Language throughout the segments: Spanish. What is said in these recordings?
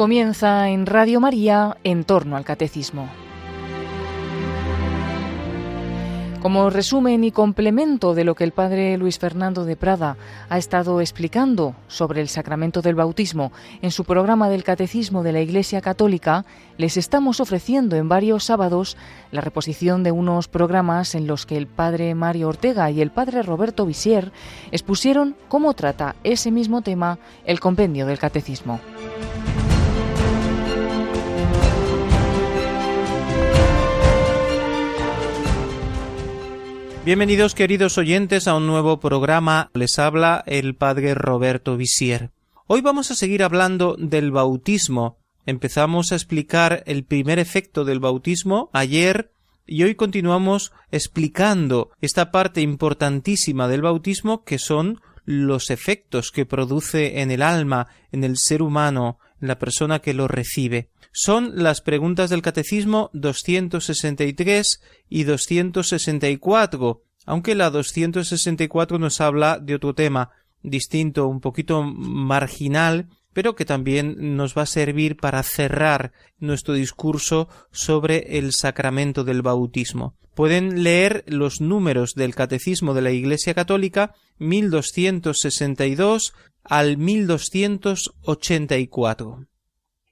Comienza en Radio María en torno al catecismo. Como resumen y complemento de lo que el padre Luis Fernando de Prada ha estado explicando sobre el sacramento del bautismo en su programa del Catecismo de la Iglesia Católica, les estamos ofreciendo en varios sábados la reposición de unos programas en los que el padre Mario Ortega y el padre Roberto Visier expusieron cómo trata ese mismo tema el compendio del Catecismo. Bienvenidos queridos oyentes a un nuevo programa. Les habla el padre Roberto Visier. Hoy vamos a seguir hablando del bautismo. Empezamos a explicar el primer efecto del bautismo ayer y hoy continuamos explicando esta parte importantísima del bautismo que son los efectos que produce en el alma, en el ser humano, en la persona que lo recibe son las preguntas del Catecismo 263 y 264, aunque la 264 nos habla de otro tema distinto, un poquito marginal, pero que también nos va a servir para cerrar nuestro discurso sobre el sacramento del bautismo. Pueden leer los números del Catecismo de la Iglesia Católica 1262 al 1284.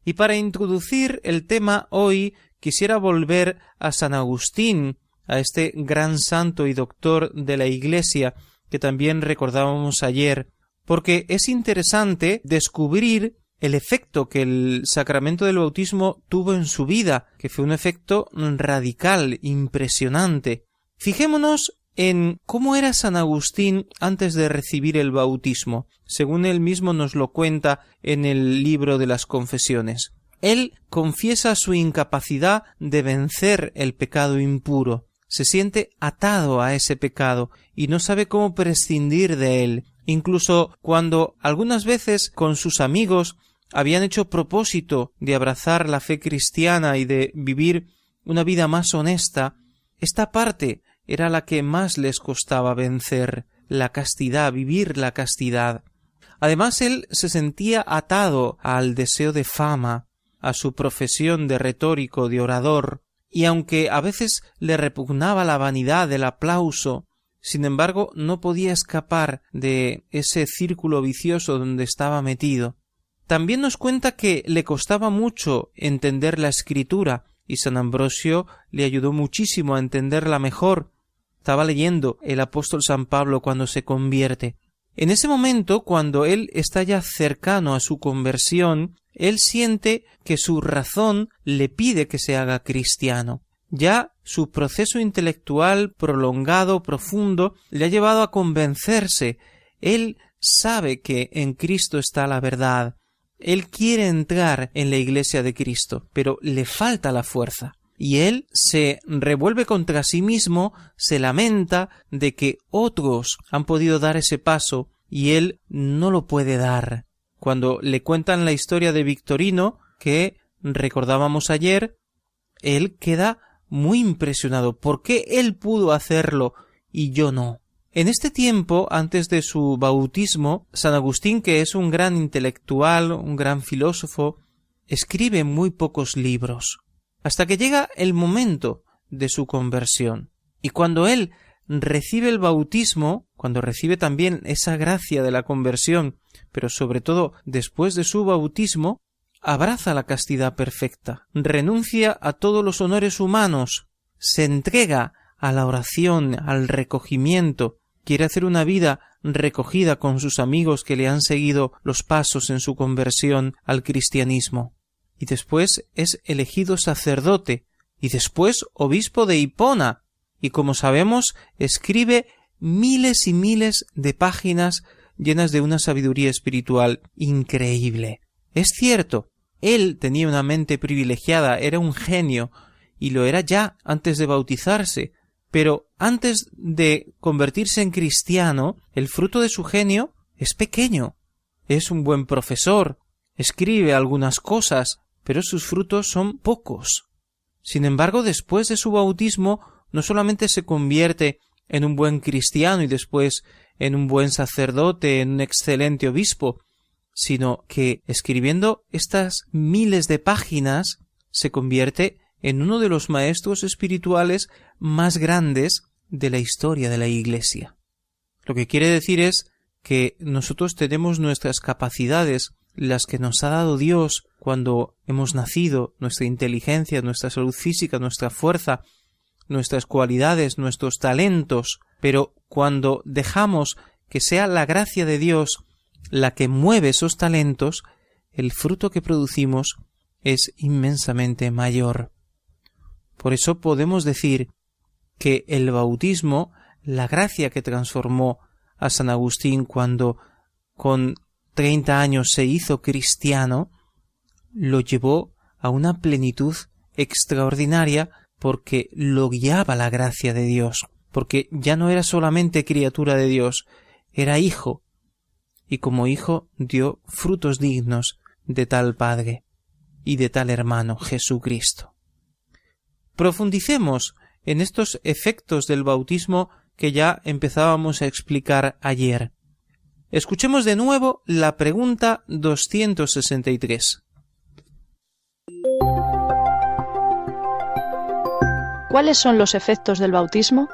Y para introducir el tema hoy quisiera volver a San Agustín, a este gran santo y doctor de la Iglesia que también recordábamos ayer, porque es interesante descubrir el efecto que el sacramento del bautismo tuvo en su vida, que fue un efecto radical, impresionante. Fijémonos en cómo era San Agustín antes de recibir el bautismo, según él mismo nos lo cuenta en el libro de las confesiones. Él confiesa su incapacidad de vencer el pecado impuro, se siente atado a ese pecado y no sabe cómo prescindir de él. Incluso cuando algunas veces con sus amigos habían hecho propósito de abrazar la fe cristiana y de vivir una vida más honesta, esta parte era la que más les costaba vencer, la castidad, vivir la castidad. Además él se sentía atado al deseo de fama, a su profesión de retórico, de orador, y aunque a veces le repugnaba la vanidad del aplauso, sin embargo no podía escapar de ese círculo vicioso donde estaba metido. También nos cuenta que le costaba mucho entender la escritura, y San Ambrosio le ayudó muchísimo a entenderla mejor, estaba leyendo el apóstol San Pablo cuando se convierte. En ese momento, cuando él está ya cercano a su conversión, él siente que su razón le pide que se haga cristiano. Ya su proceso intelectual prolongado, profundo, le ha llevado a convencerse. Él sabe que en Cristo está la verdad. Él quiere entrar en la iglesia de Cristo, pero le falta la fuerza y él se revuelve contra sí mismo, se lamenta de que otros han podido dar ese paso y él no lo puede dar. Cuando le cuentan la historia de Victorino, que recordábamos ayer, él queda muy impresionado. ¿Por qué él pudo hacerlo y yo no? En este tiempo, antes de su bautismo, San Agustín, que es un gran intelectual, un gran filósofo, escribe muy pocos libros hasta que llega el momento de su conversión. Y cuando él recibe el bautismo, cuando recibe también esa gracia de la conversión, pero sobre todo después de su bautismo, abraza la castidad perfecta, renuncia a todos los honores humanos, se entrega a la oración, al recogimiento, quiere hacer una vida recogida con sus amigos que le han seguido los pasos en su conversión al cristianismo y después es elegido sacerdote, y después obispo de Hipona, y como sabemos escribe miles y miles de páginas llenas de una sabiduría espiritual increíble. Es cierto, él tenía una mente privilegiada, era un genio, y lo era ya antes de bautizarse, pero antes de convertirse en cristiano, el fruto de su genio es pequeño. Es un buen profesor, escribe algunas cosas, pero sus frutos son pocos. Sin embargo, después de su bautismo, no solamente se convierte en un buen cristiano y después en un buen sacerdote, en un excelente obispo, sino que escribiendo estas miles de páginas se convierte en uno de los maestros espirituales más grandes de la historia de la Iglesia. Lo que quiere decir es que nosotros tenemos nuestras capacidades, las que nos ha dado Dios cuando hemos nacido, nuestra inteligencia, nuestra salud física, nuestra fuerza, nuestras cualidades, nuestros talentos, pero cuando dejamos que sea la gracia de Dios la que mueve esos talentos, el fruto que producimos es inmensamente mayor. Por eso podemos decir que el bautismo, la gracia que transformó a San Agustín cuando con treinta años se hizo cristiano, lo llevó a una plenitud extraordinaria porque lo guiaba la gracia de Dios, porque ya no era solamente criatura de Dios, era hijo, y como hijo dio frutos dignos de tal Padre y de tal hermano Jesucristo. Profundicemos en estos efectos del bautismo que ya empezábamos a explicar ayer. Escuchemos de nuevo la pregunta 263. ¿Cuáles son los efectos del bautismo?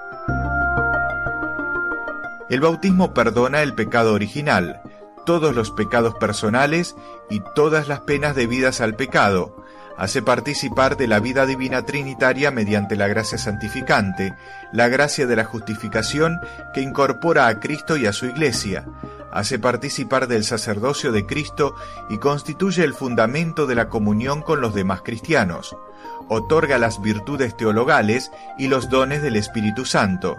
El bautismo perdona el pecado original, todos los pecados personales y todas las penas debidas al pecado, hace participar de la vida divina trinitaria mediante la gracia santificante, la gracia de la justificación que incorpora a Cristo y a su Iglesia, hace participar del sacerdocio de Cristo y constituye el fundamento de la comunión con los demás cristianos, otorga las virtudes teologales y los dones del Espíritu Santo.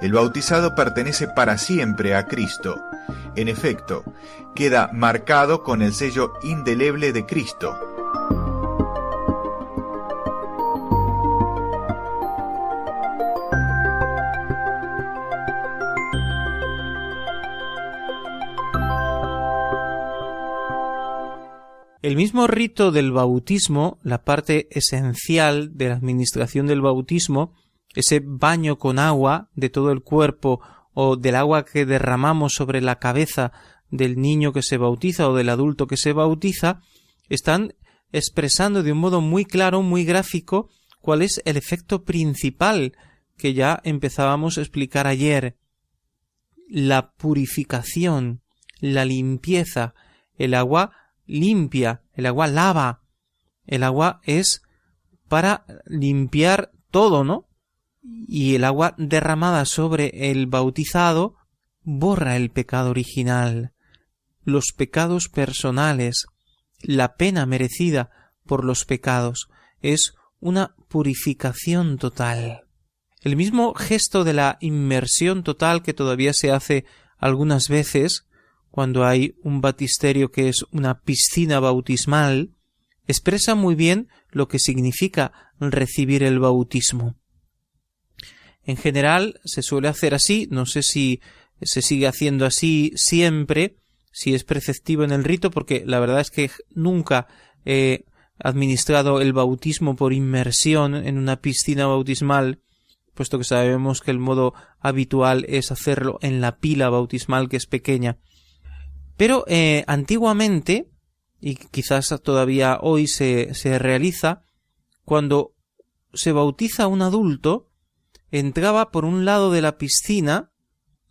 El bautizado pertenece para siempre a Cristo. En efecto, queda marcado con el sello indeleble de Cristo. El mismo rito del bautismo, la parte esencial de la administración del bautismo, ese baño con agua de todo el cuerpo o del agua que derramamos sobre la cabeza del niño que se bautiza o del adulto que se bautiza, están expresando de un modo muy claro, muy gráfico, cuál es el efecto principal que ya empezábamos a explicar ayer. La purificación, la limpieza, el agua limpia, el agua lava, el agua es para limpiar todo, ¿no? Y el agua derramada sobre el bautizado borra el pecado original, los pecados personales, la pena merecida por los pecados, es una purificación total. El mismo gesto de la inmersión total que todavía se hace algunas veces cuando hay un batisterio que es una piscina bautismal, expresa muy bien lo que significa recibir el bautismo. En general se suele hacer así, no sé si se sigue haciendo así siempre, si es preceptivo en el rito, porque la verdad es que nunca he administrado el bautismo por inmersión en una piscina bautismal, puesto que sabemos que el modo habitual es hacerlo en la pila bautismal que es pequeña. Pero eh, antiguamente, y quizás todavía hoy se, se realiza, cuando se bautiza un adulto, entraba por un lado de la piscina,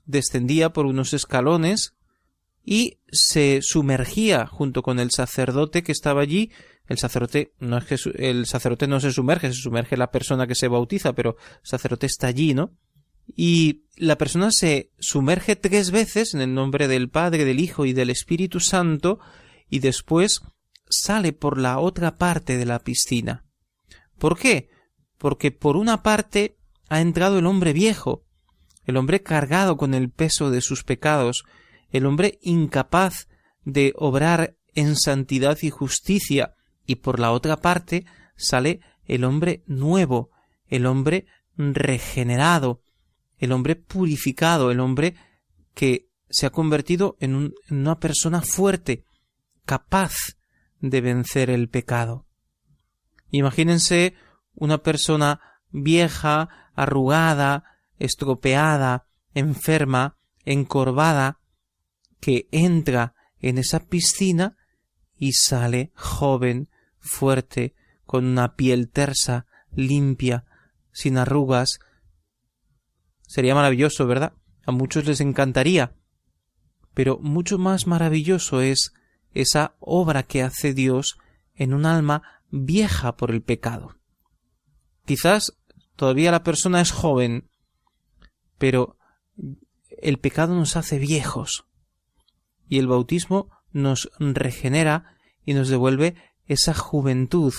descendía por unos escalones y se sumergía junto con el sacerdote que estaba allí. El sacerdote no es que el sacerdote no se sumerge, se sumerge la persona que se bautiza, pero el sacerdote está allí, ¿no? Y la persona se sumerge tres veces en el nombre del Padre, del Hijo y del Espíritu Santo y después sale por la otra parte de la piscina. ¿Por qué? Porque por una parte ha entrado el hombre viejo, el hombre cargado con el peso de sus pecados, el hombre incapaz de obrar en santidad y justicia, y por la otra parte sale el hombre nuevo, el hombre regenerado, el hombre purificado, el hombre que se ha convertido en, una persona fuerte, capaz de vencer el pecado. Imagínense una persona vieja, arrugada, estropeada, enferma, encorvada, que entra en esa piscina y sale joven, fuerte, con una piel tersa, limpia, sin arrugas. Sería maravilloso, ¿verdad? A muchos les encantaría. Pero mucho más maravilloso es esa obra que hace Dios en un alma vieja por el pecado. Quizás todavía la persona es joven, pero el pecado nos hace viejos y el bautismo nos regenera y nos devuelve esa juventud,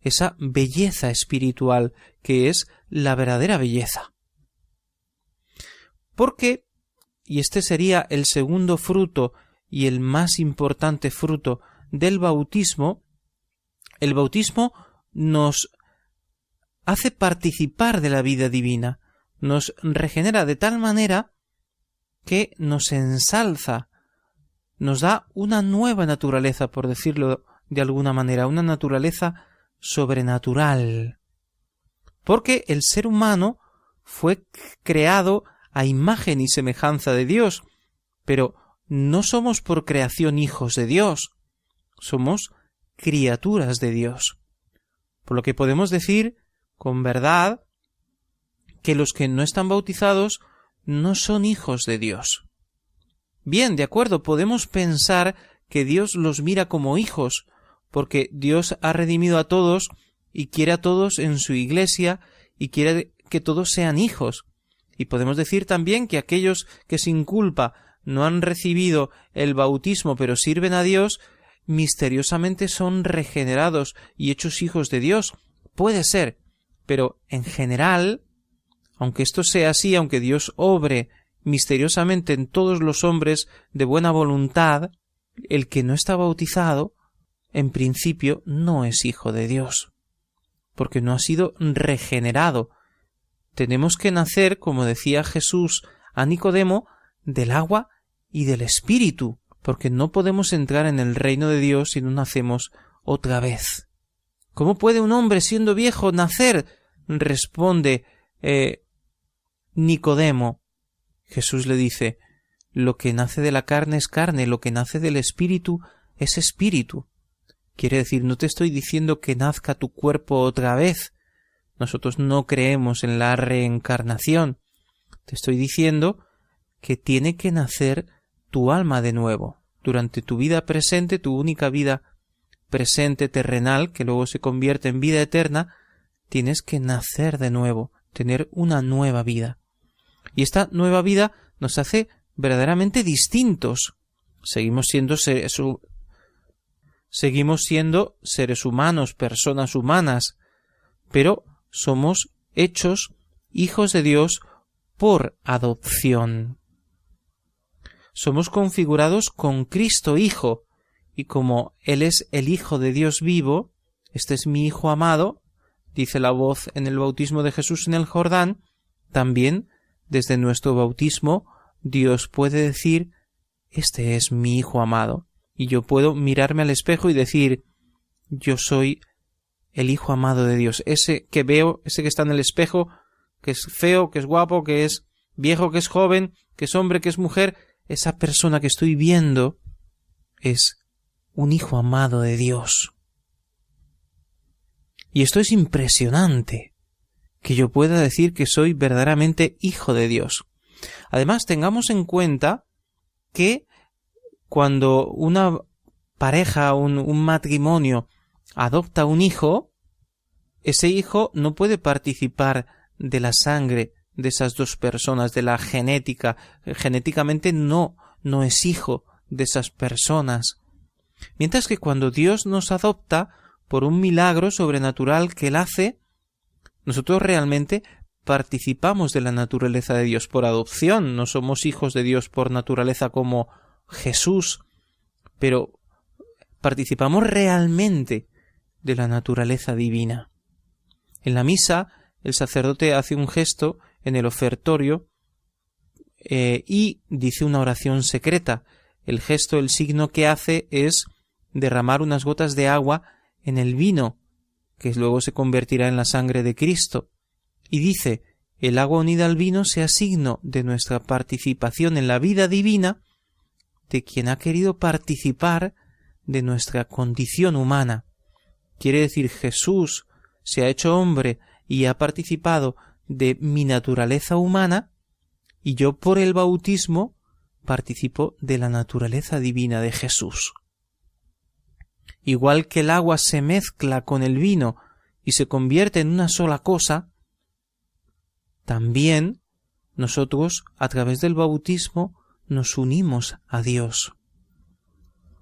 esa belleza espiritual que es la verdadera belleza. Porque, y este sería el segundo fruto y el más importante fruto del bautismo, el bautismo nos hace participar de la vida divina, nos regenera de tal manera que nos ensalza, nos da una nueva naturaleza, por decirlo de alguna manera, una naturaleza sobrenatural. Porque el ser humano fue creado a imagen y semejanza de Dios, pero no somos por creación hijos de Dios, somos criaturas de Dios. Por lo que podemos decir con verdad que los que no están bautizados no son hijos de Dios. Bien, de acuerdo, podemos pensar que Dios los mira como hijos, porque Dios ha redimido a todos y quiere a todos en su iglesia y quiere que todos sean hijos. Y podemos decir también que aquellos que sin culpa no han recibido el bautismo pero sirven a Dios, misteriosamente son regenerados y hechos hijos de Dios. Puede ser, pero en general aunque esto sea así, aunque Dios obre misteriosamente en todos los hombres de buena voluntad, el que no está bautizado, en principio, no es hijo de Dios, porque no ha sido regenerado. Tenemos que nacer, como decía Jesús a Nicodemo, del agua y del Espíritu, porque no podemos entrar en el reino de Dios si no nacemos otra vez. ¿Cómo puede un hombre siendo viejo nacer? responde eh, Nicodemo. Jesús le dice Lo que nace de la carne es carne, lo que nace del espíritu es espíritu. Quiere decir, no te estoy diciendo que nazca tu cuerpo otra vez. Nosotros no creemos en la reencarnación. Te estoy diciendo que tiene que nacer tu alma de nuevo. Durante tu vida presente, tu única vida presente terrenal, que luego se convierte en vida eterna, tienes que nacer de nuevo, tener una nueva vida. Y esta nueva vida nos hace verdaderamente distintos. Seguimos siendo seres, seguimos siendo seres humanos, personas humanas, pero somos hechos hijos de Dios por adopción. Somos configurados con Cristo Hijo, y como Él es el Hijo de Dios vivo, este es mi Hijo amado, dice la voz en el bautismo de Jesús en el Jordán, también desde nuestro bautismo, Dios puede decir Este es mi Hijo amado, y yo puedo mirarme al espejo y decir Yo soy el Hijo amado de Dios, ese que veo, ese que está en el espejo, que es feo, que es guapo, que es viejo, que es joven, que es hombre, que es mujer, esa persona que estoy viendo es un Hijo amado de Dios. Y esto es impresionante que yo pueda decir que soy verdaderamente hijo de Dios. Además, tengamos en cuenta que cuando una pareja, un, un matrimonio, adopta un hijo, ese hijo no puede participar de la sangre de esas dos personas, de la genética. Genéticamente no, no es hijo de esas personas. Mientras que cuando Dios nos adopta, por un milagro sobrenatural que Él hace, nosotros realmente participamos de la naturaleza de Dios por adopción, no somos hijos de Dios por naturaleza como Jesús, pero participamos realmente de la naturaleza divina. En la misa, el sacerdote hace un gesto en el ofertorio eh, y dice una oración secreta. El gesto, el signo que hace es derramar unas gotas de agua en el vino que luego se convertirá en la sangre de Cristo. Y dice, el agua unida al vino sea signo de nuestra participación en la vida divina, de quien ha querido participar de nuestra condición humana. Quiere decir Jesús se ha hecho hombre y ha participado de mi naturaleza humana y yo por el bautismo participo de la naturaleza divina de Jesús. Igual que el agua se mezcla con el vino y se convierte en una sola cosa, también nosotros a través del bautismo nos unimos a Dios.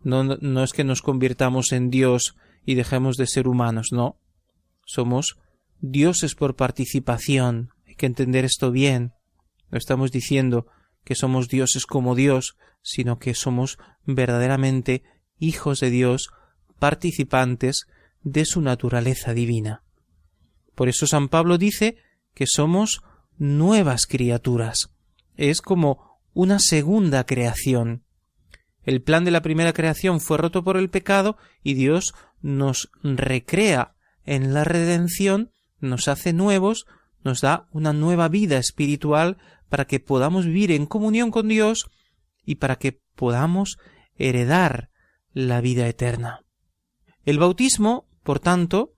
No, no es que nos convirtamos en Dios y dejemos de ser humanos, no. Somos dioses por participación. Hay que entender esto bien. No estamos diciendo que somos dioses como Dios, sino que somos verdaderamente hijos de Dios, participantes de su naturaleza divina. Por eso San Pablo dice que somos nuevas criaturas. Es como una segunda creación. El plan de la primera creación fue roto por el pecado y Dios nos recrea en la redención, nos hace nuevos, nos da una nueva vida espiritual para que podamos vivir en comunión con Dios y para que podamos heredar la vida eterna. El bautismo, por tanto,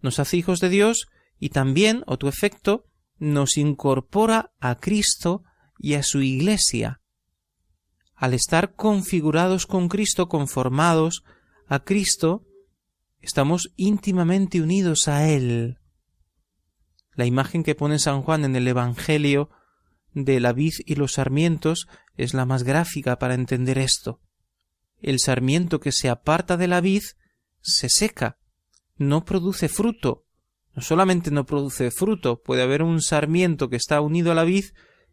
nos hace hijos de Dios y también, otro efecto, nos incorpora a Cristo y a su Iglesia. Al estar configurados con Cristo, conformados a Cristo, estamos íntimamente unidos a Él. La imagen que pone San Juan en el Evangelio de la vid y los sarmientos es la más gráfica para entender esto. El sarmiento que se aparta de la vid se seca, no produce fruto. No solamente no produce fruto, puede haber un sarmiento que está unido a la vid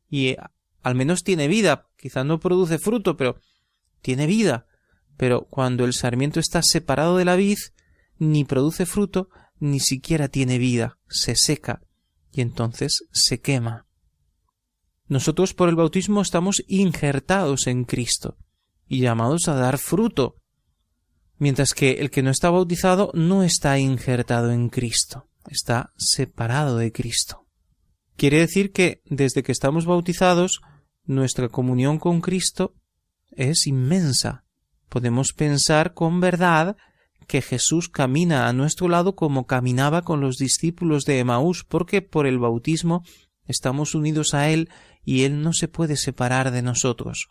y eh, al menos tiene vida, quizá no produce fruto, pero tiene vida. Pero cuando el sarmiento está separado de la vid, ni produce fruto, ni siquiera tiene vida, se seca y entonces se quema. Nosotros por el bautismo estamos injertados en Cristo y llamados a dar fruto, mientras que el que no está bautizado no está injertado en Cristo, está separado de Cristo. Quiere decir que desde que estamos bautizados, nuestra comunión con Cristo es inmensa. Podemos pensar con verdad que Jesús camina a nuestro lado como caminaba con los discípulos de Emaús, porque por el bautismo estamos unidos a Él y Él no se puede separar de nosotros.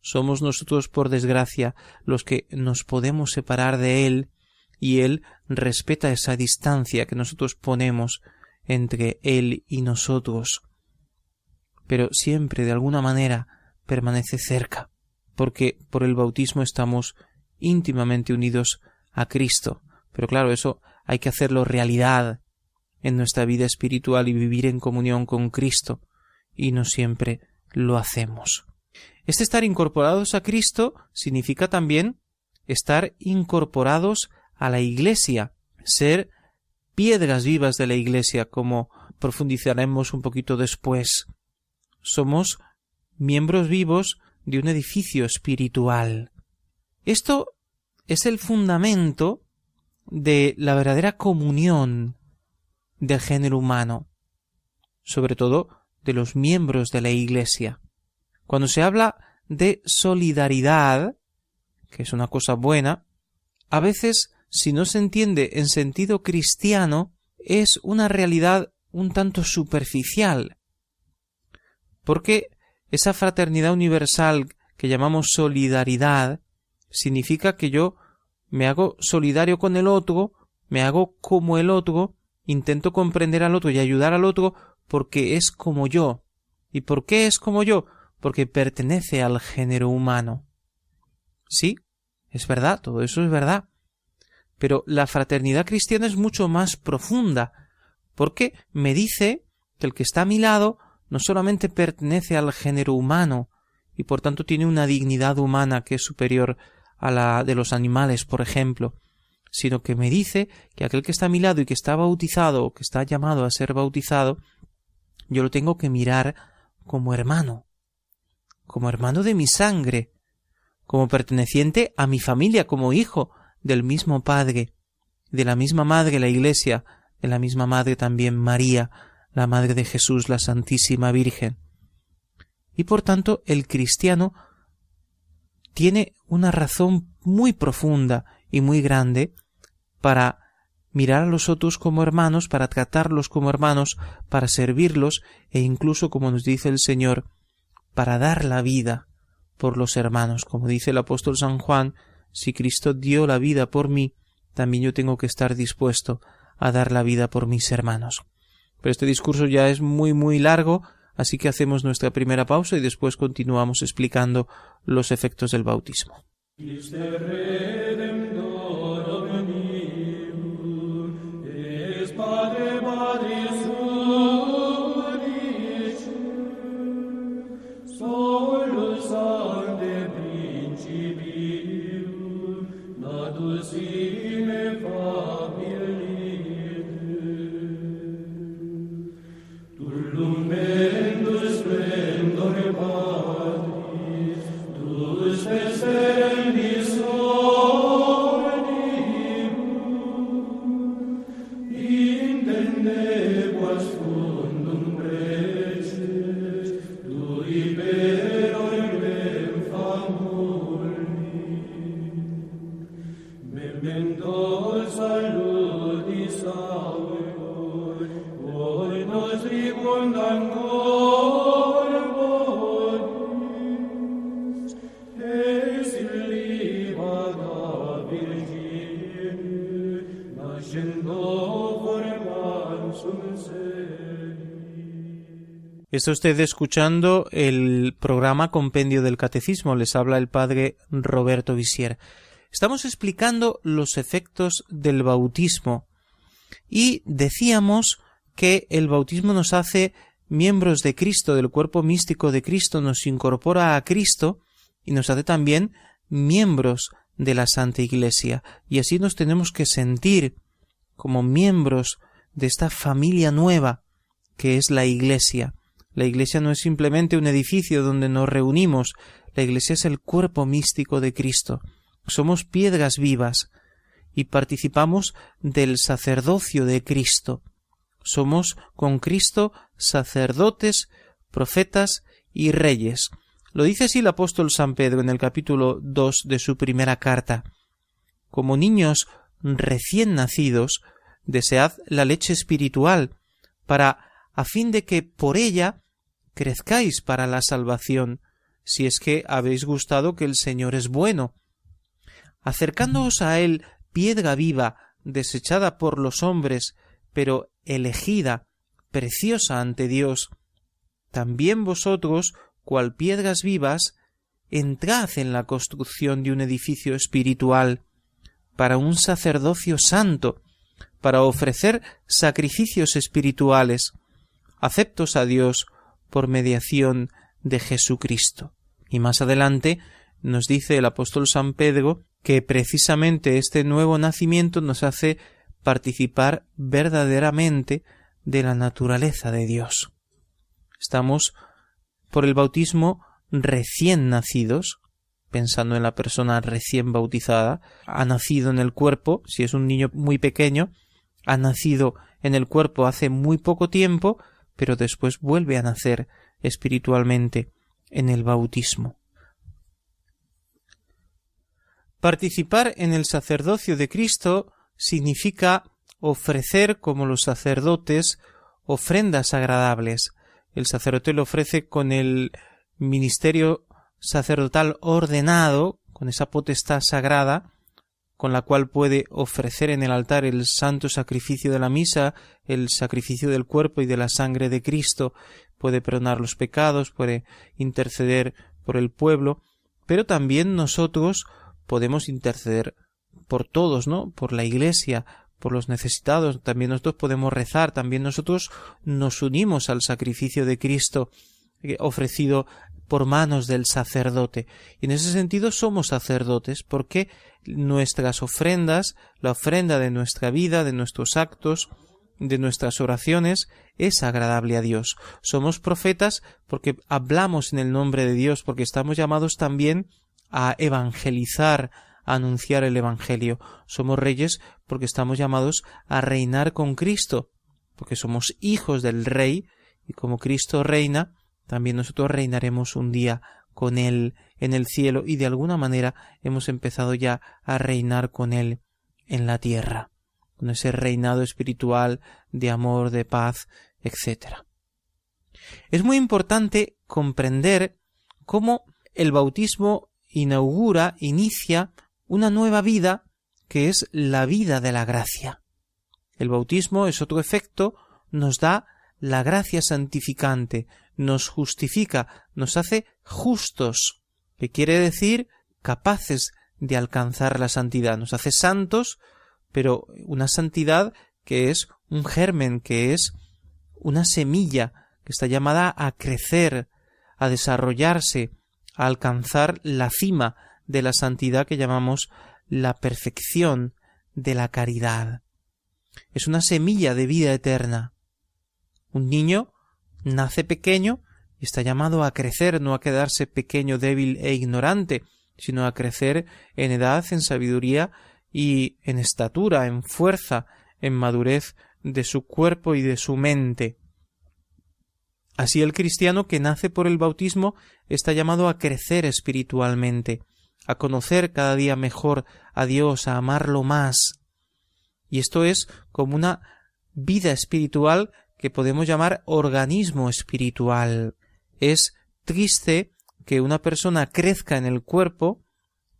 Somos nosotros, por desgracia, los que nos podemos separar de Él, y Él respeta esa distancia que nosotros ponemos entre Él y nosotros. Pero siempre, de alguna manera, permanece cerca, porque por el bautismo estamos íntimamente unidos a Cristo. Pero claro, eso hay que hacerlo realidad en nuestra vida espiritual y vivir en comunión con Cristo, y no siempre lo hacemos. Este estar incorporados a Cristo significa también estar incorporados a la Iglesia, ser piedras vivas de la Iglesia, como profundizaremos un poquito después. Somos miembros vivos de un edificio espiritual. Esto es el fundamento de la verdadera comunión del género humano, sobre todo de los miembros de la Iglesia. Cuando se habla de solidaridad, que es una cosa buena, a veces, si no se entiende en sentido cristiano, es una realidad un tanto superficial. Porque esa fraternidad universal que llamamos solidaridad significa que yo me hago solidario con el otro, me hago como el otro, intento comprender al otro y ayudar al otro porque es como yo. ¿Y por qué es como yo? Porque pertenece al género humano. Sí, es verdad, todo eso es verdad. Pero la fraternidad cristiana es mucho más profunda, porque me dice que el que está a mi lado no solamente pertenece al género humano, y por tanto tiene una dignidad humana que es superior a la de los animales, por ejemplo, sino que me dice que aquel que está a mi lado y que está bautizado o que está llamado a ser bautizado, yo lo tengo que mirar como hermano, como hermano de mi sangre, como perteneciente a mi familia, como hijo del mismo Padre, de la misma Madre la Iglesia, de la misma Madre también María, la Madre de Jesús, la Santísima Virgen. Y por tanto el cristiano tiene una razón muy profunda y muy grande para mirar a los otros como hermanos, para tratarlos como hermanos, para servirlos e incluso, como nos dice el Señor, para dar la vida por los hermanos. Como dice el apóstol San Juan, si Cristo dio la vida por mí, también yo tengo que estar dispuesto a dar la vida por mis hermanos. Pero este discurso ya es muy muy largo, así que hacemos nuestra primera pausa y después continuamos explicando los efectos del bautismo. Está usted escuchando el programa Compendio del Catecismo. Les habla el padre Roberto Visier. Estamos explicando los efectos del bautismo y decíamos que el bautismo nos hace miembros de Cristo, del cuerpo místico de Cristo, nos incorpora a Cristo y nos hace también miembros de la Santa Iglesia. Y así nos tenemos que sentir como miembros de esta familia nueva que es la Iglesia. La Iglesia no es simplemente un edificio donde nos reunimos, la Iglesia es el cuerpo místico de Cristo. Somos piedras vivas y participamos del sacerdocio de Cristo. Somos con Cristo sacerdotes, profetas y reyes. Lo dice así el apóstol San Pedro en el capítulo 2 de su primera carta. Como niños recién nacidos, desead la leche espiritual, para a fin de que por ella crezcáis para la salvación, si es que habéis gustado que el Señor es bueno. Acercándoos a Él, piedra viva, desechada por los hombres, pero elegida, preciosa ante Dios, también vosotros, cual piedras vivas, entrad en la construcción de un edificio espiritual, para un sacerdocio santo, para ofrecer sacrificios espirituales, aceptos a Dios por mediación de Jesucristo. Y más adelante nos dice el apóstol San Pedro que precisamente este nuevo nacimiento nos hace participar verdaderamente de la naturaleza de Dios. Estamos por el bautismo recién nacidos, pensando en la persona recién bautizada, ha nacido en el cuerpo, si es un niño muy pequeño, ha nacido en el cuerpo hace muy poco tiempo pero después vuelve a nacer espiritualmente en el bautismo. Participar en el sacerdocio de Cristo significa ofrecer como los sacerdotes ofrendas agradables. El sacerdote lo ofrece con el ministerio sacerdotal ordenado, con esa potestad sagrada, con la cual puede ofrecer en el altar el santo sacrificio de la misa, el sacrificio del cuerpo y de la sangre de Cristo, puede perdonar los pecados, puede interceder por el pueblo, pero también nosotros podemos interceder por todos, ¿no? Por la Iglesia, por los necesitados, también nosotros podemos rezar, también nosotros nos unimos al sacrificio de Cristo eh, ofrecido por manos del sacerdote. Y en ese sentido somos sacerdotes porque nuestras ofrendas, la ofrenda de nuestra vida, de nuestros actos, de nuestras oraciones, es agradable a Dios. Somos profetas porque hablamos en el nombre de Dios, porque estamos llamados también a evangelizar, a anunciar el Evangelio. Somos reyes porque estamos llamados a reinar con Cristo, porque somos hijos del Rey, y como Cristo reina, también nosotros reinaremos un día con Él en el cielo y de alguna manera hemos empezado ya a reinar con Él en la tierra, con ese reinado espiritual de amor, de paz, etc. Es muy importante comprender cómo el bautismo inaugura, inicia una nueva vida que es la vida de la gracia. El bautismo es otro efecto, nos da la gracia santificante, nos justifica, nos hace justos, que quiere decir capaces de alcanzar la santidad, nos hace santos, pero una santidad que es un germen, que es una semilla, que está llamada a crecer, a desarrollarse, a alcanzar la cima de la santidad que llamamos la perfección de la caridad. Es una semilla de vida eterna. Un niño nace pequeño y está llamado a crecer, no a quedarse pequeño, débil e ignorante, sino a crecer en edad, en sabiduría y en estatura, en fuerza, en madurez de su cuerpo y de su mente. Así el cristiano que nace por el bautismo está llamado a crecer espiritualmente, a conocer cada día mejor a Dios, a amarlo más. Y esto es como una vida espiritual que podemos llamar organismo espiritual. Es triste que una persona crezca en el cuerpo,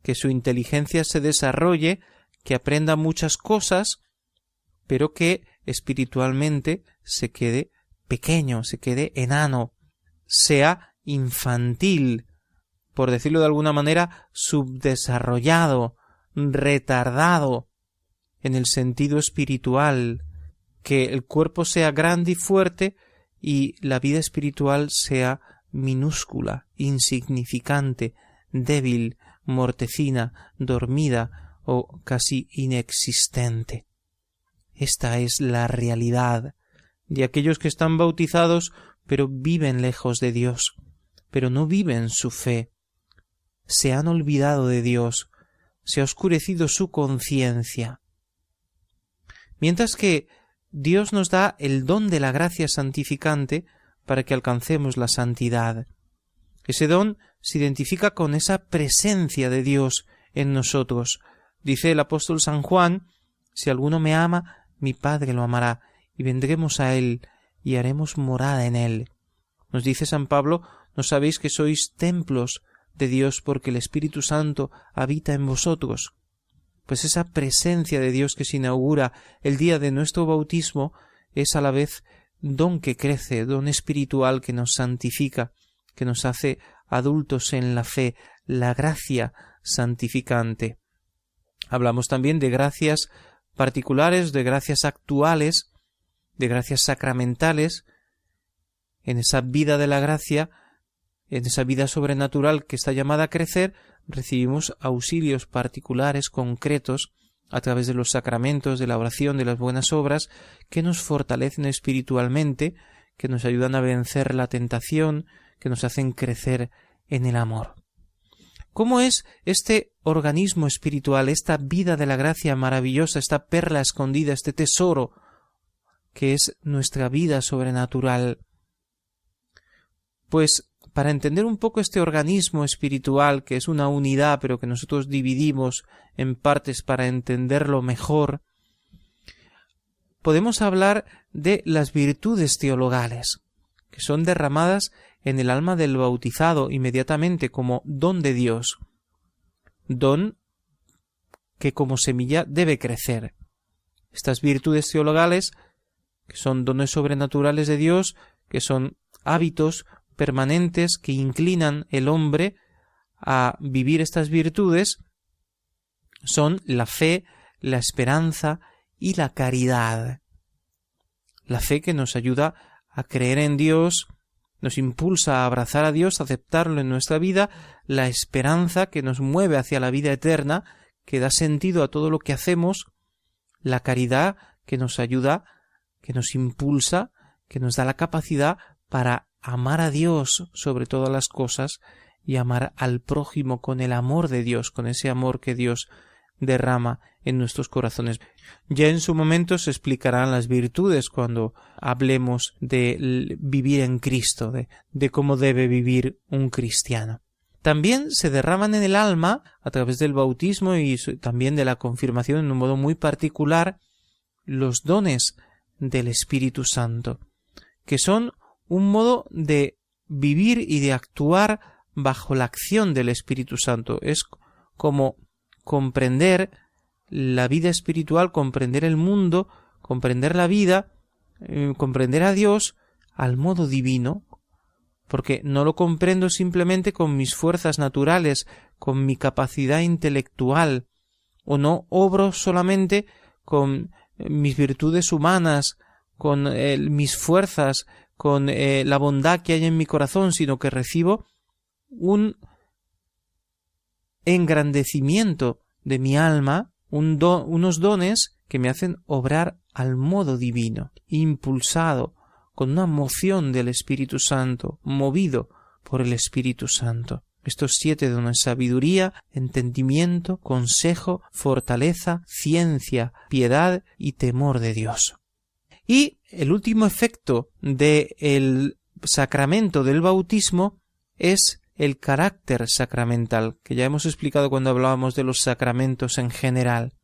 que su inteligencia se desarrolle, que aprenda muchas cosas, pero que espiritualmente se quede pequeño, se quede enano, sea infantil, por decirlo de alguna manera, subdesarrollado, retardado en el sentido espiritual, que el cuerpo sea grande y fuerte y la vida espiritual sea minúscula, insignificante, débil, mortecina, dormida o casi inexistente. Esta es la realidad de aquellos que están bautizados pero viven lejos de Dios, pero no viven su fe. Se han olvidado de Dios, se ha oscurecido su conciencia. Mientras que Dios nos da el don de la gracia santificante para que alcancemos la santidad. Ese don se identifica con esa presencia de Dios en nosotros. Dice el apóstol San Juan, si alguno me ama, mi Padre lo amará, y vendremos a él, y haremos morada en él. Nos dice San Pablo, ¿no sabéis que sois templos de Dios porque el Espíritu Santo habita en vosotros? Pues esa presencia de Dios que se inaugura el día de nuestro bautismo es a la vez don que crece, don espiritual que nos santifica, que nos hace adultos en la fe, la gracia santificante. Hablamos también de gracias particulares, de gracias actuales, de gracias sacramentales, en esa vida de la gracia, en esa vida sobrenatural que está llamada a crecer, recibimos auxilios particulares, concretos, a través de los sacramentos, de la oración, de las buenas obras, que nos fortalecen espiritualmente, que nos ayudan a vencer la tentación, que nos hacen crecer en el amor. ¿Cómo es este organismo espiritual, esta vida de la gracia maravillosa, esta perla escondida, este tesoro que es nuestra vida sobrenatural? Pues para entender un poco este organismo espiritual, que es una unidad, pero que nosotros dividimos en partes para entenderlo mejor, podemos hablar de las virtudes teologales, que son derramadas en el alma del bautizado inmediatamente como don de Dios, don que como semilla debe crecer. Estas virtudes teologales, que son dones sobrenaturales de Dios, que son hábitos permanentes que inclinan el hombre a vivir estas virtudes son la fe, la esperanza y la caridad. La fe que nos ayuda a creer en Dios, nos impulsa a abrazar a Dios, a aceptarlo en nuestra vida, la esperanza que nos mueve hacia la vida eterna, que da sentido a todo lo que hacemos, la caridad que nos ayuda, que nos impulsa, que nos da la capacidad para amar a Dios sobre todas las cosas y amar al prójimo con el amor de Dios, con ese amor que Dios derrama en nuestros corazones. Ya en su momento se explicarán las virtudes cuando hablemos de vivir en Cristo, de, de cómo debe vivir un cristiano. también se derraman en el alma a través del bautismo y también de la confirmación en un modo muy particular los dones del Espíritu Santo, que son un modo de vivir y de actuar bajo la acción del Espíritu Santo. Es como comprender la vida espiritual, comprender el mundo, comprender la vida, eh, comprender a Dios al modo divino, porque no lo comprendo simplemente con mis fuerzas naturales, con mi capacidad intelectual, o no obro solamente con eh, mis virtudes humanas, con eh, mis fuerzas, con eh, la bondad que hay en mi corazón, sino que recibo un engrandecimiento de mi alma, unos dones que me hacen obrar al modo divino, impulsado con una moción del Espíritu Santo, movido por el Espíritu Santo. Estos siete dones sabiduría, entendimiento, consejo, fortaleza, ciencia, piedad y temor de Dios. Y el último efecto del el sacramento del bautismo es el carácter sacramental, que ya hemos explicado cuando hablábamos de los sacramentos en general.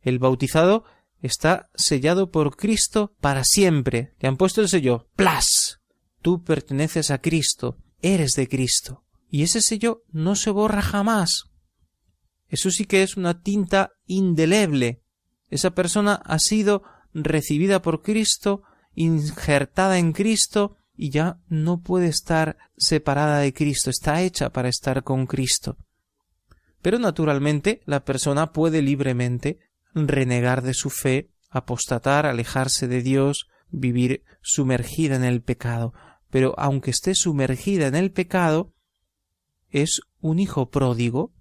El bautizado está sellado por Cristo para siempre. Le han puesto el sello. ¡Plas! Tú perteneces a Cristo, eres de Cristo. Y ese sello no se borra jamás. Eso sí que es una tinta indeleble. Esa persona ha sido recibida por Cristo, injertada en Cristo, y ya no puede estar separada de Cristo, está hecha para estar con Cristo. Pero naturalmente la persona puede libremente renegar de su fe, apostatar, alejarse de Dios, vivir sumergida en el pecado. Pero aunque esté sumergida en el pecado, es un hijo pródigo,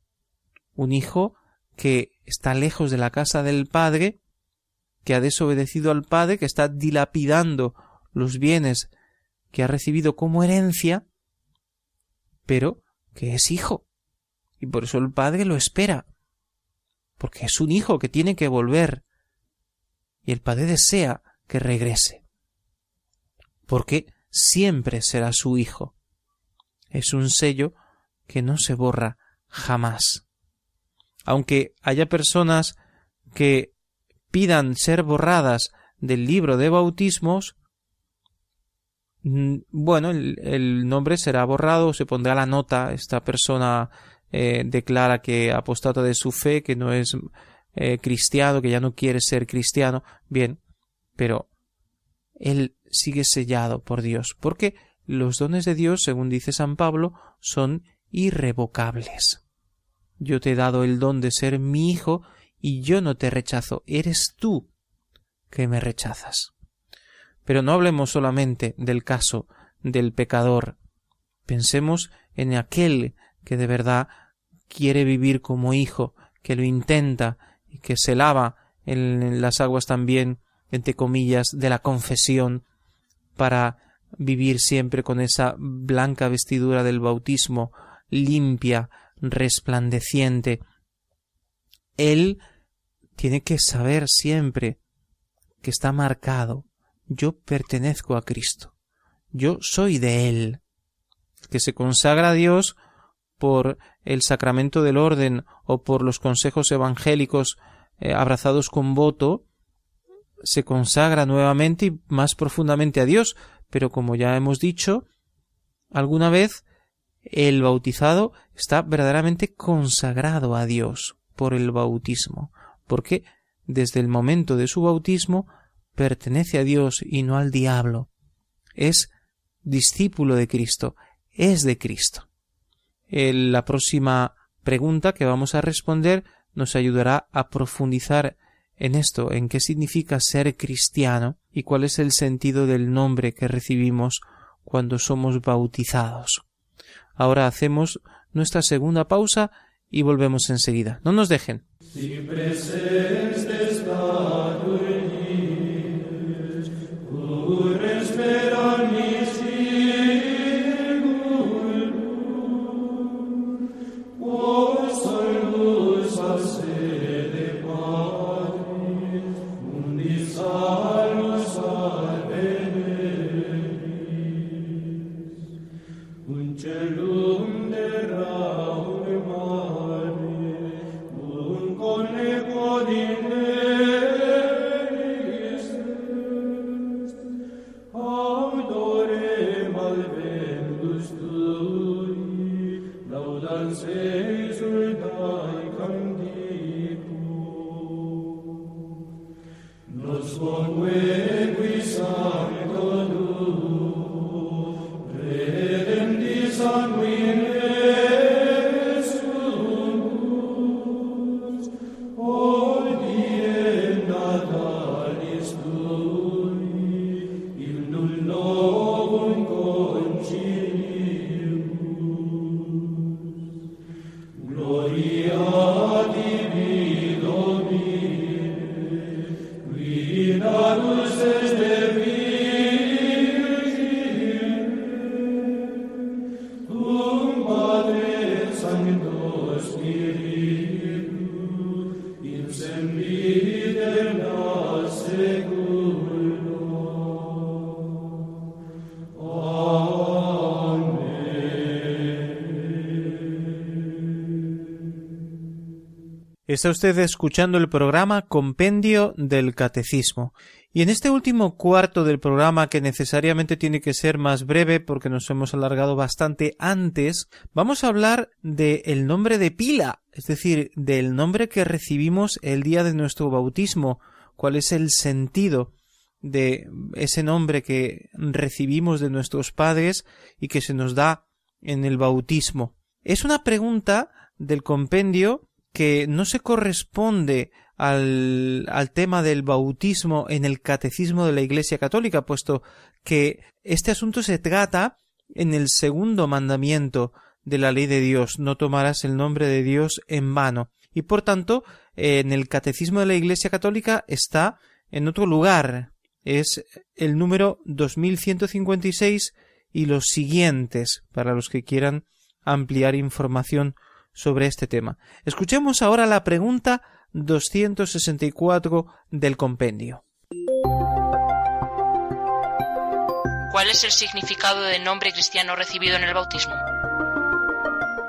un hijo que está lejos de la casa del Padre, que ha desobedecido al Padre, que está dilapidando los bienes que ha recibido como herencia, pero que es hijo. Y por eso el Padre lo espera porque es un hijo que tiene que volver y el Padre desea que regrese, porque siempre será su hijo. Es un sello que no se borra jamás. Aunque haya personas que pidan ser borradas del libro de bautismos, mm, bueno, el, nombre será borrado, se pondrá la nota, esta persona eh, declara que apostata de su fe, que no es eh, cristiano, que ya no quiere ser cristiano, bien, pero él sigue sellado por Dios, porque los dones de Dios, según dice San Pablo, son irrevocables. Yo te he dado el don de ser mi hijo y yo no te rechazo, eres tú que me rechazas. Pero no hablemos solamente del caso del pecador. Pensemos en aquel que de verdad quiere vivir como hijo, que lo intenta y que se lava en las aguas también, entre comillas, de la confesión, para vivir siempre con esa blanca vestidura del bautismo, limpia, resplandeciente. Él tiene que saber siempre que está marcado. Yo pertenezco a Cristo. Yo soy de Él. Que se consagra a Dios por el sacramento del orden o por los consejos evangélicos eh, abrazados con voto, se consagra nuevamente y más profundamente a Dios, pero como ya hemos dicho, alguna vez el bautizado está verdaderamente consagrado a Dios por el bautismo, porque desde el momento de su bautismo pertenece a Dios y no al diablo. Es discípulo de Cristo, es de Cristo la próxima pregunta que vamos a responder nos ayudará a profundizar en esto, en qué significa ser cristiano y cuál es el sentido del nombre que recibimos cuando somos bautizados. Ahora hacemos nuestra segunda pausa y volvemos enseguida. No nos dejen. Está usted escuchando el programa Compendio del Catecismo. Y en este último cuarto del programa, que necesariamente tiene que ser más breve porque nos hemos alargado bastante antes, vamos a hablar del nombre de pila, es decir, del nombre que recibimos el día de nuestro bautismo, cuál es el sentido de ese nombre que recibimos de nuestros padres y que se nos da en el bautismo. Es una pregunta del compendio que no se corresponde al, al, tema del bautismo en el catecismo de la Iglesia Católica, puesto que este asunto se trata en el segundo mandamiento de la ley de Dios, no tomarás el nombre de Dios en vano. Y por tanto, en el catecismo de la Iglesia Católica está en otro lugar. Es el número 2156 y los siguientes, para los que quieran ampliar información sobre este tema. Escuchemos ahora la pregunta 264 del compendio. ¿Cuál es el significado del nombre cristiano recibido en el bautismo?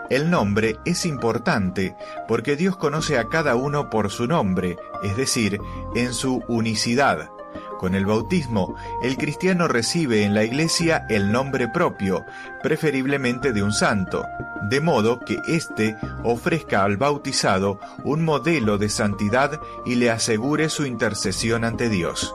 El nombre es importante porque Dios conoce a cada uno por su nombre, es decir, en su unicidad. Con el bautismo, el cristiano recibe en la iglesia el nombre propio, preferiblemente de un santo, de modo que éste ofrezca al bautizado un modelo de santidad y le asegure su intercesión ante Dios.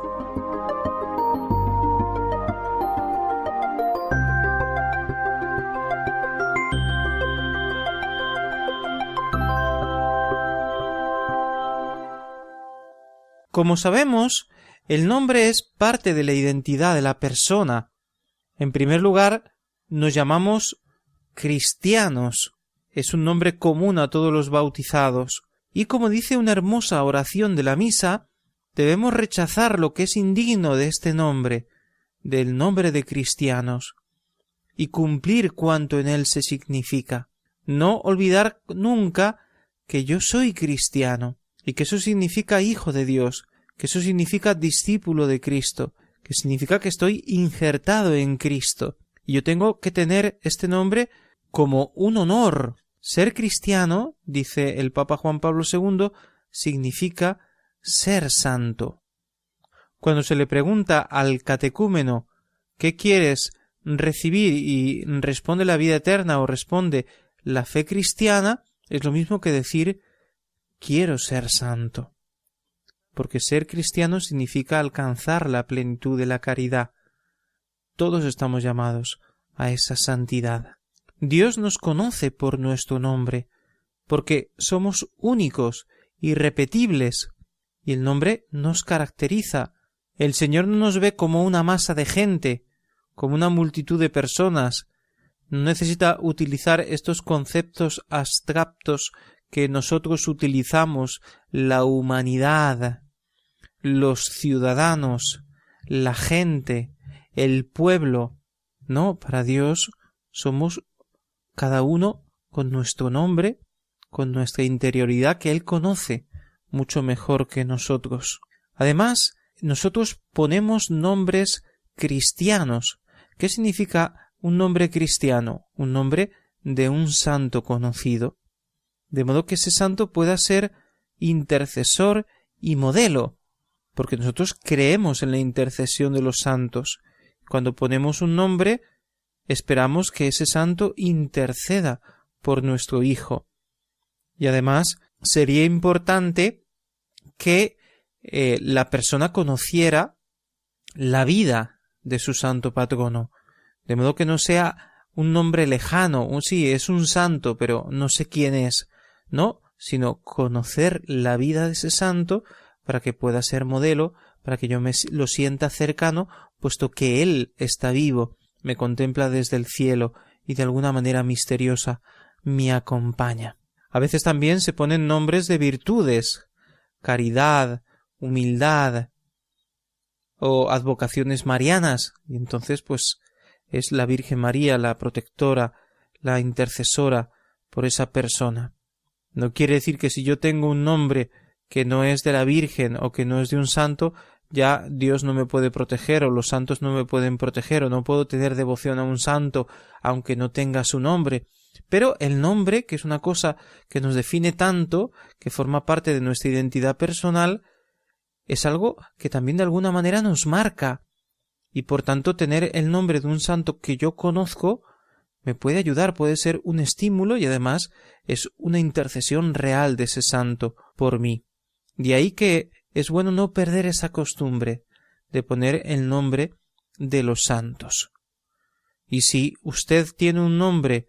Como sabemos, el nombre es parte de la identidad de la persona. En primer lugar, nos llamamos cristianos. Es un nombre común a todos los bautizados. Y como dice una hermosa oración de la misa, debemos rechazar lo que es indigno de este nombre, del nombre de cristianos, y cumplir cuanto en él se significa. No olvidar nunca que yo soy cristiano, y que eso significa hijo de Dios, eso significa discípulo de Cristo, que significa que estoy injertado en Cristo. Y yo tengo que tener este nombre como un honor. Ser cristiano, dice el Papa Juan Pablo II, significa ser santo. Cuando se le pregunta al catecúmeno ¿qué quieres recibir? y responde la vida eterna o responde la fe cristiana, es lo mismo que decir quiero ser santo porque ser cristiano significa alcanzar la plenitud de la caridad. Todos estamos llamados a esa santidad. Dios nos conoce por nuestro nombre, porque somos únicos, irrepetibles, y el nombre nos caracteriza. El Señor no nos ve como una masa de gente, como una multitud de personas, no necesita utilizar estos conceptos abstractos que nosotros utilizamos, la humanidad, los ciudadanos, la gente, el pueblo. No, para Dios somos cada uno con nuestro nombre, con nuestra interioridad que Él conoce mucho mejor que nosotros. Además, nosotros ponemos nombres cristianos. ¿Qué significa un nombre cristiano? Un nombre de un santo conocido. De modo que ese santo pueda ser intercesor y modelo porque nosotros creemos en la intercesión de los santos. Cuando ponemos un nombre, esperamos que ese santo interceda por nuestro Hijo. Y además sería importante que eh, la persona conociera la vida de su santo patrono, de modo que no sea un nombre lejano, sí, es un santo, pero no sé quién es, no, sino conocer la vida de ese santo para que pueda ser modelo, para que yo me lo sienta cercano, puesto que él está vivo, me contempla desde el cielo y de alguna manera misteriosa me acompaña. A veces también se ponen nombres de virtudes, caridad, humildad o advocaciones marianas, y entonces pues es la Virgen María la protectora, la intercesora por esa persona. No quiere decir que si yo tengo un nombre que no es de la Virgen o que no es de un santo, ya Dios no me puede proteger o los santos no me pueden proteger o no puedo tener devoción a un santo aunque no tenga su nombre. Pero el nombre, que es una cosa que nos define tanto, que forma parte de nuestra identidad personal, es algo que también de alguna manera nos marca. Y por tanto tener el nombre de un santo que yo conozco me puede ayudar, puede ser un estímulo y además es una intercesión real de ese santo por mí. De ahí que es bueno no perder esa costumbre de poner el nombre de los santos. Y si usted tiene un nombre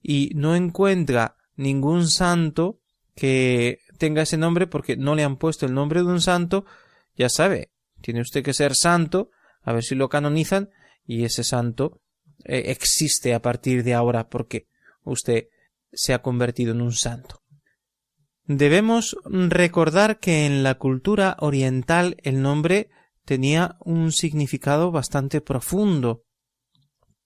y no encuentra ningún santo que tenga ese nombre porque no le han puesto el nombre de un santo, ya sabe, tiene usted que ser santo, a ver si lo canonizan y ese santo eh, existe a partir de ahora porque usted se ha convertido en un santo. Debemos recordar que en la cultura oriental el nombre tenía un significado bastante profundo,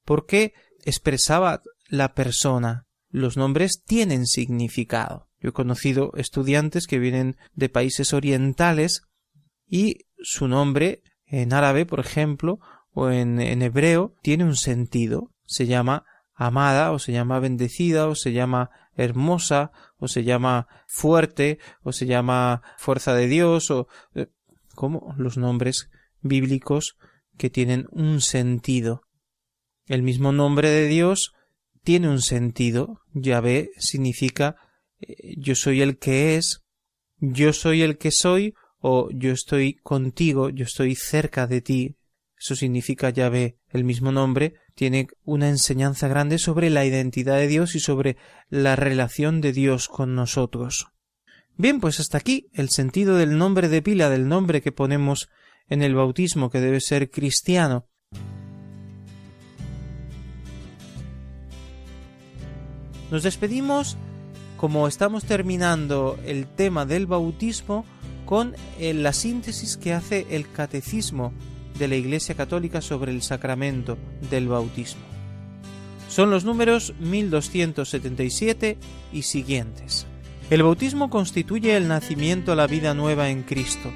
porque expresaba la persona. Los nombres tienen significado. Yo he conocido estudiantes que vienen de países orientales y su nombre en árabe, por ejemplo, o en, en hebreo, tiene un sentido. Se llama amada, o se llama bendecida, o se llama hermosa, o se llama fuerte, o se llama fuerza de Dios, o eh, como los nombres bíblicos que tienen un sentido. El mismo nombre de Dios tiene un sentido. Yahvé significa eh, yo soy el que es, yo soy el que soy, o yo estoy contigo, yo estoy cerca de ti. Eso significa Yahvé. El mismo nombre tiene una enseñanza grande sobre la identidad de Dios y sobre la relación de Dios con nosotros. Bien, pues hasta aquí el sentido del nombre de pila, del nombre que ponemos en el bautismo, que debe ser cristiano. Nos despedimos, como estamos terminando el tema del bautismo, con eh, la síntesis que hace el catecismo de la Iglesia Católica sobre el sacramento del bautismo. Son los números 1277 y siguientes. El bautismo constituye el nacimiento a la vida nueva en Cristo.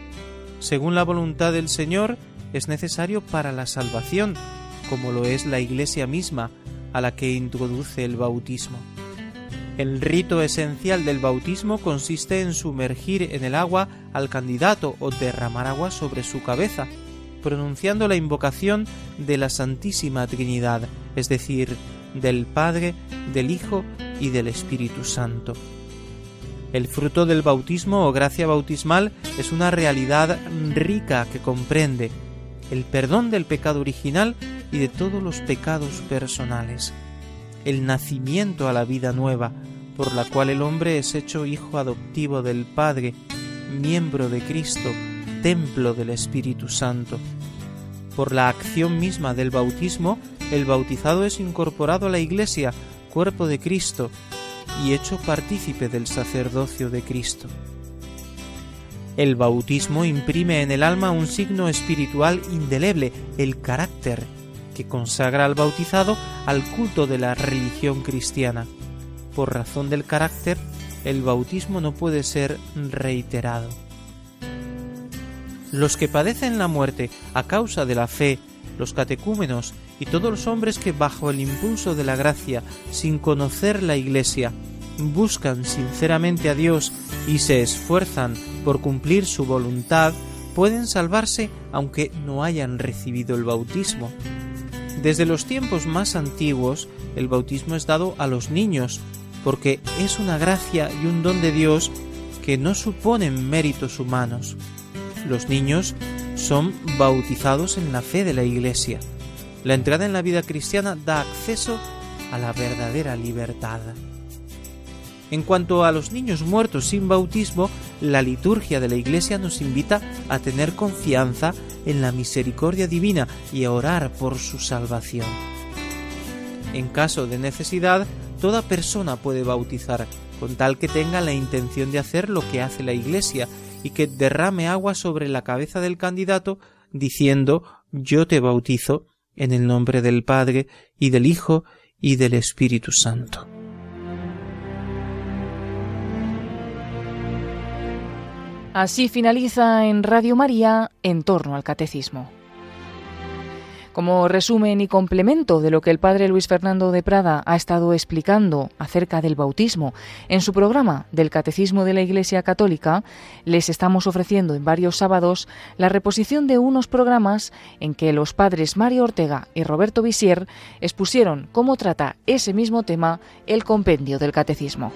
Según la voluntad del Señor, es necesario para la salvación, como lo es la Iglesia misma, a la que introduce el bautismo. El rito esencial del bautismo consiste en sumergir en el agua al candidato o derramar agua sobre su cabeza, pronunciando la invocación de la Santísima Trinidad, es decir, del Padre, del Hijo y del Espíritu Santo. El fruto del bautismo o gracia bautismal es una realidad rica que comprende el perdón del pecado original y de todos los pecados personales, el nacimiento a la vida nueva, por la cual el hombre es hecho hijo adoptivo del Padre, miembro de Cristo, templo del Espíritu Santo. Por la acción misma del bautismo, el bautizado es incorporado a la Iglesia, cuerpo de Cristo, y hecho partícipe del sacerdocio de Cristo. El bautismo imprime en el alma un signo espiritual indeleble, el carácter, que consagra al bautizado al culto de la religión cristiana. Por razón del carácter, el bautismo no puede ser reiterado. Los que padecen la muerte a causa de la fe, los catecúmenos y todos los hombres que bajo el impulso de la gracia, sin conocer la Iglesia, buscan sinceramente a Dios y se esfuerzan por cumplir su voluntad, pueden salvarse aunque no hayan recibido el bautismo. Desde los tiempos más antiguos, el bautismo es dado a los niños, porque es una gracia y un don de Dios que no suponen méritos humanos. Los niños son bautizados en la fe de la Iglesia. La entrada en la vida cristiana da acceso a la verdadera libertad. En cuanto a los niños muertos sin bautismo, la liturgia de la Iglesia nos invita a tener confianza en la misericordia divina y a orar por su salvación. En caso de necesidad, toda persona puede bautizar, con tal que tenga la intención de hacer lo que hace la Iglesia y que derrame agua sobre la cabeza del candidato diciendo yo te bautizo en el nombre del Padre y del Hijo y del Espíritu Santo. Así finaliza en Radio María en torno al catecismo. Como resumen y complemento de lo que el padre Luis Fernando de Prada ha estado explicando acerca del bautismo en su programa del Catecismo de la Iglesia Católica, les estamos ofreciendo en varios sábados la reposición de unos programas en que los padres Mario Ortega y Roberto Visier expusieron cómo trata ese mismo tema el compendio del Catecismo.